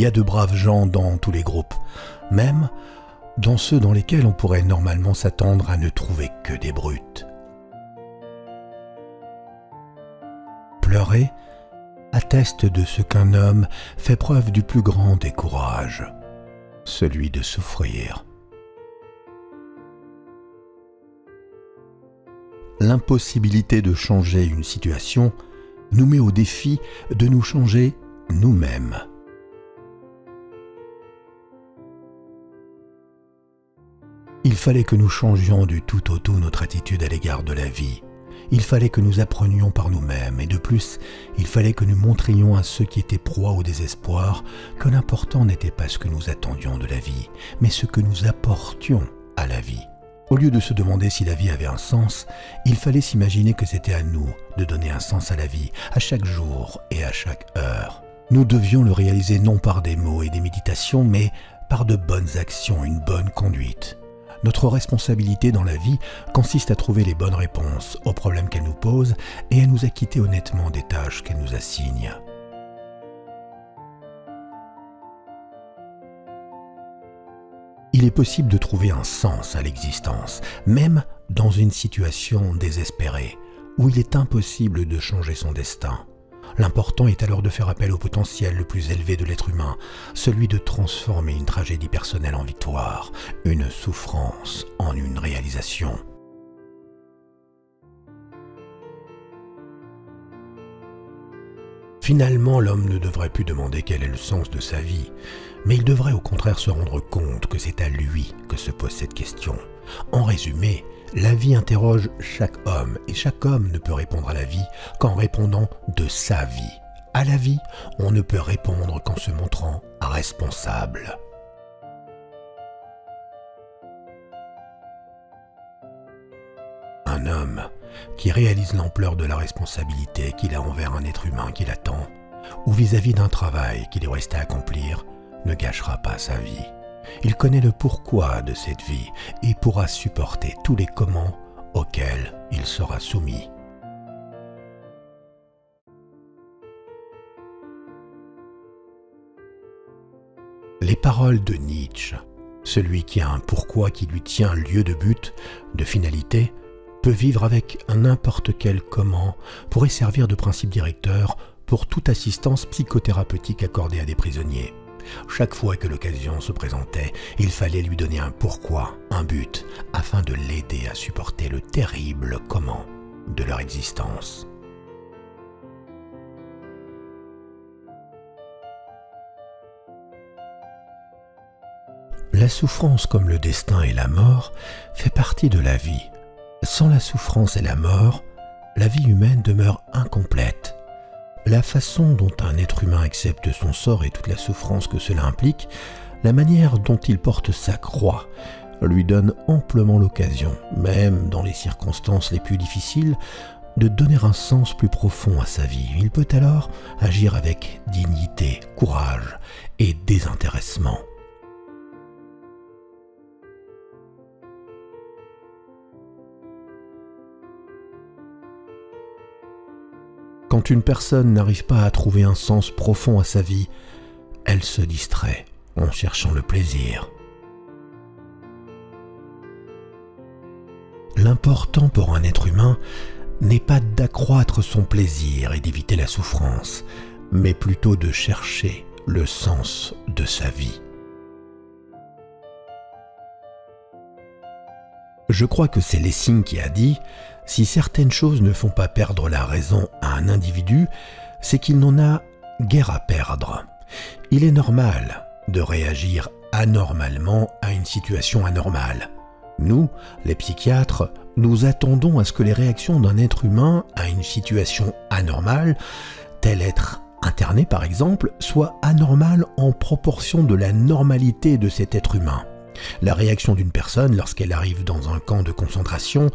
Il y a de braves gens dans tous les groupes, même dans ceux dans lesquels on pourrait normalement s'attendre à ne trouver que des brutes. Pleurer atteste de ce qu'un homme fait preuve du plus grand des celui de souffrir. L'impossibilité de changer une situation nous met au défi de nous changer nous-mêmes. Il fallait que nous changions du tout au tout notre attitude à l'égard de la vie. Il fallait que nous apprenions par nous-mêmes et de plus, il fallait que nous montrions à ceux qui étaient proies au désespoir que l'important n'était pas ce que nous attendions de la vie, mais ce que nous apportions à la vie. Au lieu de se demander si la vie avait un sens, il fallait s'imaginer que c'était à nous de donner un sens à la vie, à chaque jour et à chaque heure. Nous devions le réaliser non par des mots et des méditations, mais par de bonnes actions, une bonne conduite. Notre responsabilité dans la vie consiste à trouver les bonnes réponses aux problèmes qu'elle nous pose et à nous acquitter honnêtement des tâches qu'elle nous assigne. Il est possible de trouver un sens à l'existence, même dans une situation désespérée, où il est impossible de changer son destin. L'important est alors de faire appel au potentiel le plus élevé de l'être humain, celui de transformer une tragédie personnelle en victoire, une souffrance en une réalisation. Finalement, l'homme ne devrait plus demander quel est le sens de sa vie, mais il devrait au contraire se rendre compte que c'est à lui que se pose cette question. En résumé, la vie interroge chaque homme et chaque homme ne peut répondre à la vie qu'en répondant de sa vie. À la vie, on ne peut répondre qu'en se montrant responsable. Un homme qui réalise l'ampleur de la responsabilité qu'il a envers un être humain qui l'attend, ou vis-à-vis d'un travail qu'il lui reste à accomplir, ne gâchera pas sa vie. Il connaît le pourquoi de cette vie et pourra supporter tous les comment auxquels il sera soumis. Les paroles de Nietzsche, celui qui a un pourquoi qui lui tient lieu de but, de finalité, peut vivre avec n'importe quel comment, pourrait servir de principe directeur pour toute assistance psychothérapeutique accordée à des prisonniers. Chaque fois que l'occasion se présentait, il fallait lui donner un pourquoi, un but, afin de l'aider à supporter le terrible comment de leur existence. La souffrance comme le destin et la mort fait partie de la vie. Sans la souffrance et la mort, la vie humaine demeure incomplète. La façon dont un être humain accepte son sort et toute la souffrance que cela implique, la manière dont il porte sa croix, lui donne amplement l'occasion, même dans les circonstances les plus difficiles, de donner un sens plus profond à sa vie. Il peut alors agir avec dignité, courage et désintéressement. Quand une personne n'arrive pas à trouver un sens profond à sa vie, elle se distrait en cherchant le plaisir. L'important pour un être humain n'est pas d'accroître son plaisir et d'éviter la souffrance, mais plutôt de chercher le sens de sa vie. Je crois que c'est Lessing qui a dit si certaines choses ne font pas perdre la raison à un individu, c'est qu'il n'en a guère à perdre. Il est normal de réagir anormalement à une situation anormale. Nous, les psychiatres, nous attendons à ce que les réactions d'un être humain à une situation anormale, tel être interné par exemple, soient anormales en proportion de la normalité de cet être humain. La réaction d'une personne lorsqu'elle arrive dans un camp de concentration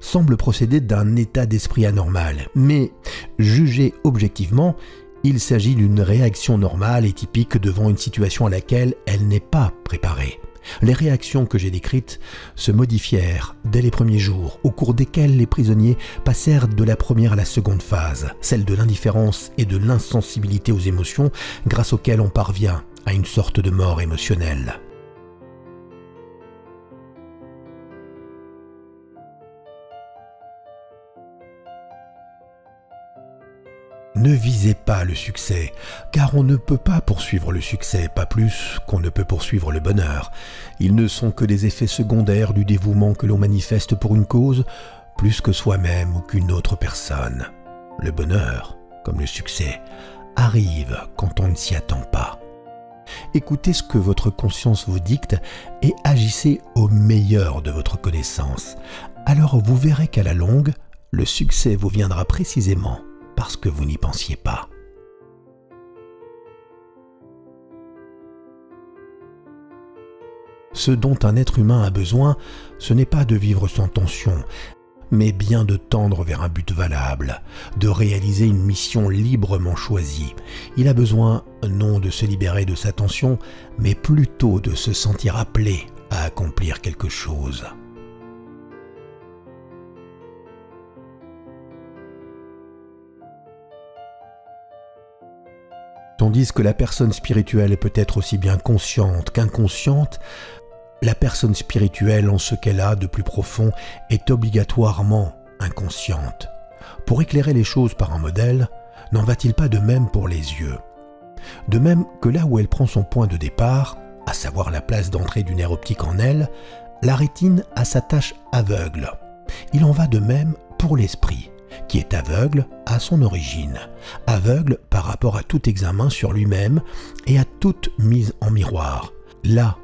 semble procéder d'un état d'esprit anormal, mais jugé objectivement, il s'agit d'une réaction normale et typique devant une situation à laquelle elle n'est pas préparée. Les réactions que j'ai décrites se modifièrent dès les premiers jours, au cours desquels les prisonniers passèrent de la première à la seconde phase, celle de l'indifférence et de l'insensibilité aux émotions, grâce auxquelles on parvient à une sorte de mort émotionnelle. Ne visez pas le succès, car on ne peut pas poursuivre le succès, pas plus qu'on ne peut poursuivre le bonheur. Ils ne sont que des effets secondaires du dévouement que l'on manifeste pour une cause, plus que soi-même ou qu'une autre personne. Le bonheur, comme le succès, arrive quand on ne s'y attend pas. Écoutez ce que votre conscience vous dicte et agissez au meilleur de votre connaissance. Alors vous verrez qu'à la longue, le succès vous viendra précisément parce que vous n'y pensiez pas. Ce dont un être humain a besoin, ce n'est pas de vivre sans tension, mais bien de tendre vers un but valable, de réaliser une mission librement choisie. Il a besoin non de se libérer de sa tension, mais plutôt de se sentir appelé à accomplir quelque chose. Tandis que la personne spirituelle peut-être aussi bien consciente qu'inconsciente, la personne spirituelle en ce qu'elle a de plus profond est obligatoirement inconsciente. Pour éclairer les choses par un modèle, n'en va-t-il pas de même pour les yeux? De même que là où elle prend son point de départ, à savoir la place d'entrée du nerf optique en elle, la rétine a sa tâche aveugle. Il en va de même pour l'esprit qui est aveugle à son origine, aveugle par rapport à tout examen sur lui-même et à toute mise en miroir. Là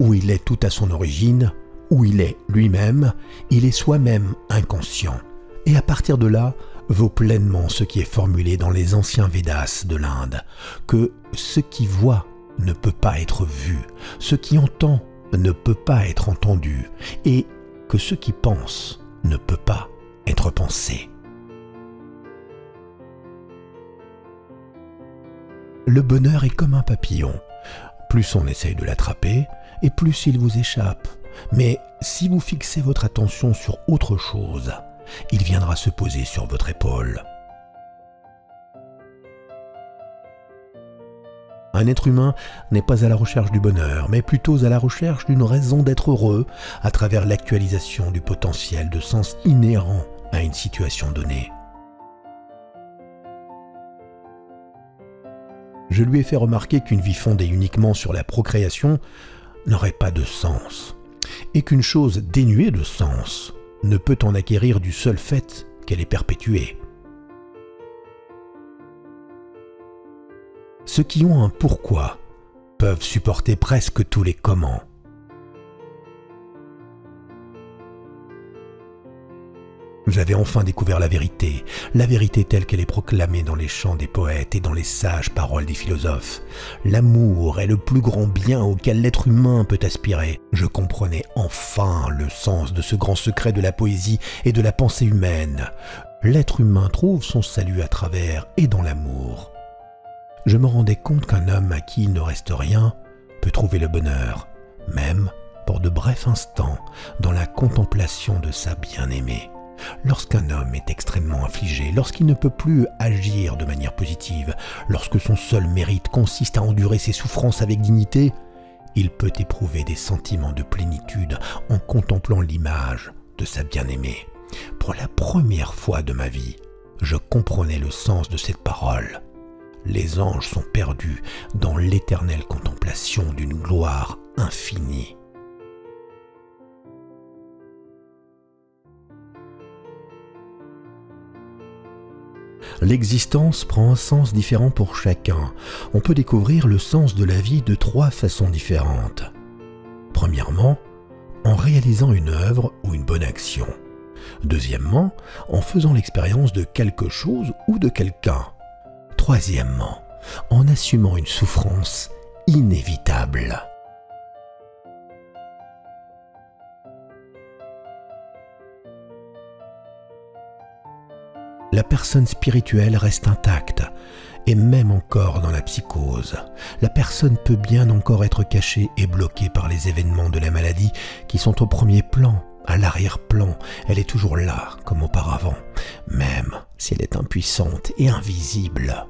où il est tout à son origine, où il est lui-même, il est soi-même inconscient. Et à partir de là, vaut pleinement ce qui est formulé dans les anciens Védas de l'Inde, que ce qui voit ne peut pas être vu, ce qui entend ne peut pas être entendu, et que ce qui pense ne peut pas être pensé. Le bonheur est comme un papillon. Plus on essaye de l'attraper, et plus il vous échappe. Mais si vous fixez votre attention sur autre chose, il viendra se poser sur votre épaule. Un être humain n'est pas à la recherche du bonheur, mais plutôt à la recherche d'une raison d'être heureux à travers l'actualisation du potentiel de sens inhérent une situation donnée. Je lui ai fait remarquer qu'une vie fondée uniquement sur la procréation n'aurait pas de sens, et qu'une chose dénuée de sens ne peut en acquérir du seul fait qu'elle est perpétuée. Ceux qui ont un pourquoi peuvent supporter presque tous les comment. J'avais enfin découvert la vérité, la vérité telle qu'elle est proclamée dans les chants des poètes et dans les sages paroles des philosophes. L'amour est le plus grand bien auquel l'être humain peut aspirer. Je comprenais enfin le sens de ce grand secret de la poésie et de la pensée humaine. L'être humain trouve son salut à travers et dans l'amour. Je me rendais compte qu'un homme à qui il ne reste rien peut trouver le bonheur, même pour de brefs instants, dans la contemplation de sa bien-aimée. Lorsqu'un homme est extrêmement affligé, lorsqu'il ne peut plus agir de manière positive, lorsque son seul mérite consiste à endurer ses souffrances avec dignité, il peut éprouver des sentiments de plénitude en contemplant l'image de sa bien-aimée. Pour la première fois de ma vie, je comprenais le sens de cette parole. Les anges sont perdus dans l'éternelle contemplation d'une gloire infinie. L'existence prend un sens différent pour chacun. On peut découvrir le sens de la vie de trois façons différentes. Premièrement, en réalisant une œuvre ou une bonne action. Deuxièmement, en faisant l'expérience de quelque chose ou de quelqu'un. Troisièmement, en assumant une souffrance inévitable. La personne spirituelle reste intacte, et même encore dans la psychose. La personne peut bien encore être cachée et bloquée par les événements de la maladie qui sont au premier plan, à l'arrière-plan. Elle est toujours là, comme auparavant, même si elle est impuissante et invisible.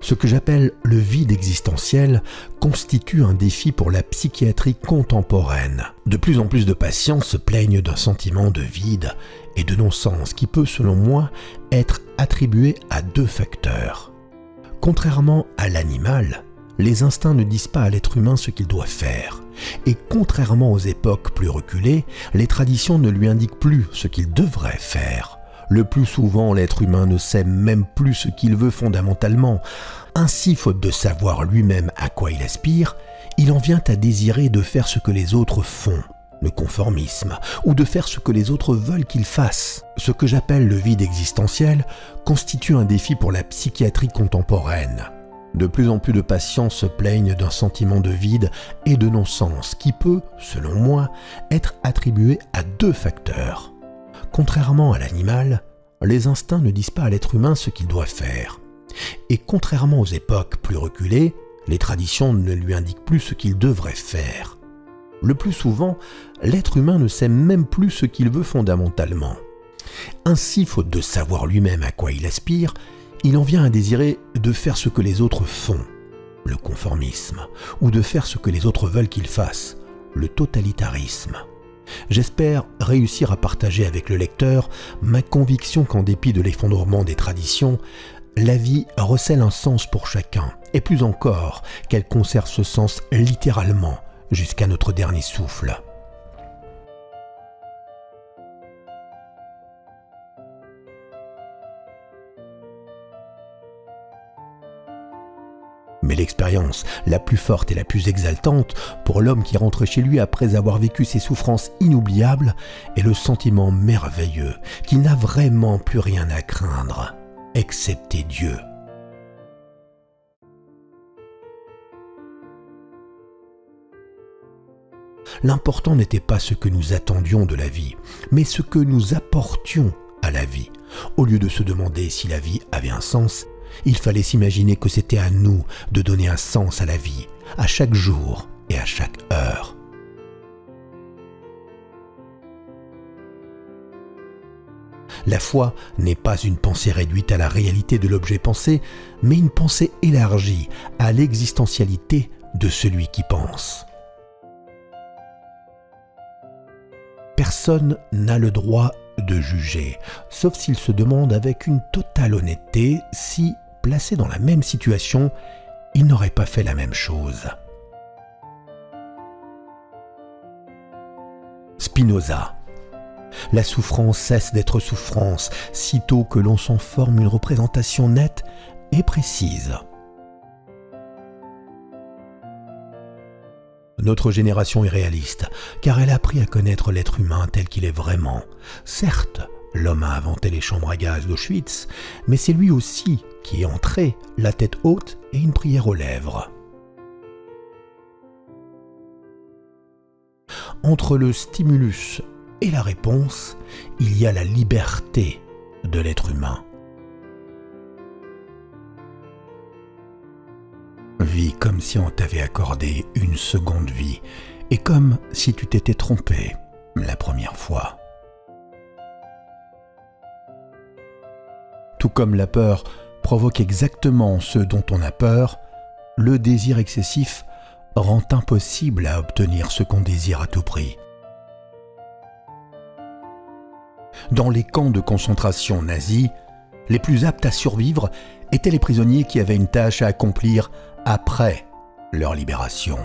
Ce que j'appelle le vide existentiel constitue un défi pour la psychiatrie contemporaine. De plus en plus de patients se plaignent d'un sentiment de vide et de non-sens qui peut, selon moi, être attribué à deux facteurs. Contrairement à l'animal, les instincts ne disent pas à l'être humain ce qu'il doit faire. Et contrairement aux époques plus reculées, les traditions ne lui indiquent plus ce qu'il devrait faire. Le plus souvent, l'être humain ne sait même plus ce qu'il veut fondamentalement. Ainsi, faute de savoir lui-même à quoi il aspire, il en vient à désirer de faire ce que les autres font, le conformisme, ou de faire ce que les autres veulent qu'il fasse. Ce que j'appelle le vide existentiel constitue un défi pour la psychiatrie contemporaine. De plus en plus de patients se plaignent d'un sentiment de vide et de non-sens qui peut, selon moi, être attribué à deux facteurs. Contrairement à l'animal, les instincts ne disent pas à l'être humain ce qu'il doit faire. Et contrairement aux époques plus reculées, les traditions ne lui indiquent plus ce qu'il devrait faire. Le plus souvent, l'être humain ne sait même plus ce qu'il veut fondamentalement. Ainsi, faute de savoir lui-même à quoi il aspire, il en vient à désirer de faire ce que les autres font, le conformisme, ou de faire ce que les autres veulent qu'il fasse, le totalitarisme. J'espère réussir à partager avec le lecteur ma conviction qu'en dépit de l'effondrement des traditions, la vie recèle un sens pour chacun, et plus encore qu'elle conserve ce sens littéralement jusqu'à notre dernier souffle. Mais l'expérience la plus forte et la plus exaltante pour l'homme qui rentre chez lui après avoir vécu ses souffrances inoubliables est le sentiment merveilleux qu'il n'a vraiment plus rien à craindre, excepté Dieu. L'important n'était pas ce que nous attendions de la vie, mais ce que nous apportions à la vie. Au lieu de se demander si la vie avait un sens, il fallait s'imaginer que c'était à nous de donner un sens à la vie, à chaque jour et à chaque heure. La foi n'est pas une pensée réduite à la réalité de l'objet pensé, mais une pensée élargie à l'existentialité de celui qui pense. Personne n'a le droit de juger, sauf s'il se demande avec une totale honnêteté si, placé dans la même situation, il n'aurait pas fait la même chose. Spinoza. La souffrance cesse d'être souffrance sitôt que l'on s'en forme une représentation nette et précise. Notre génération est réaliste, car elle a appris à connaître l'être humain tel qu'il est vraiment. Certes, l'homme a inventé les chambres à gaz d'Auschwitz, mais c'est lui aussi qui est entré, la tête haute et une prière aux lèvres. Entre le stimulus et la réponse, il y a la liberté de l'être humain. Comme si on t'avait accordé une seconde vie et comme si tu t'étais trompé la première fois. Tout comme la peur provoque exactement ce dont on a peur, le désir excessif rend impossible à obtenir ce qu'on désire à tout prix. Dans les camps de concentration nazis, les plus aptes à survivre étaient les prisonniers qui avaient une tâche à accomplir après leur libération.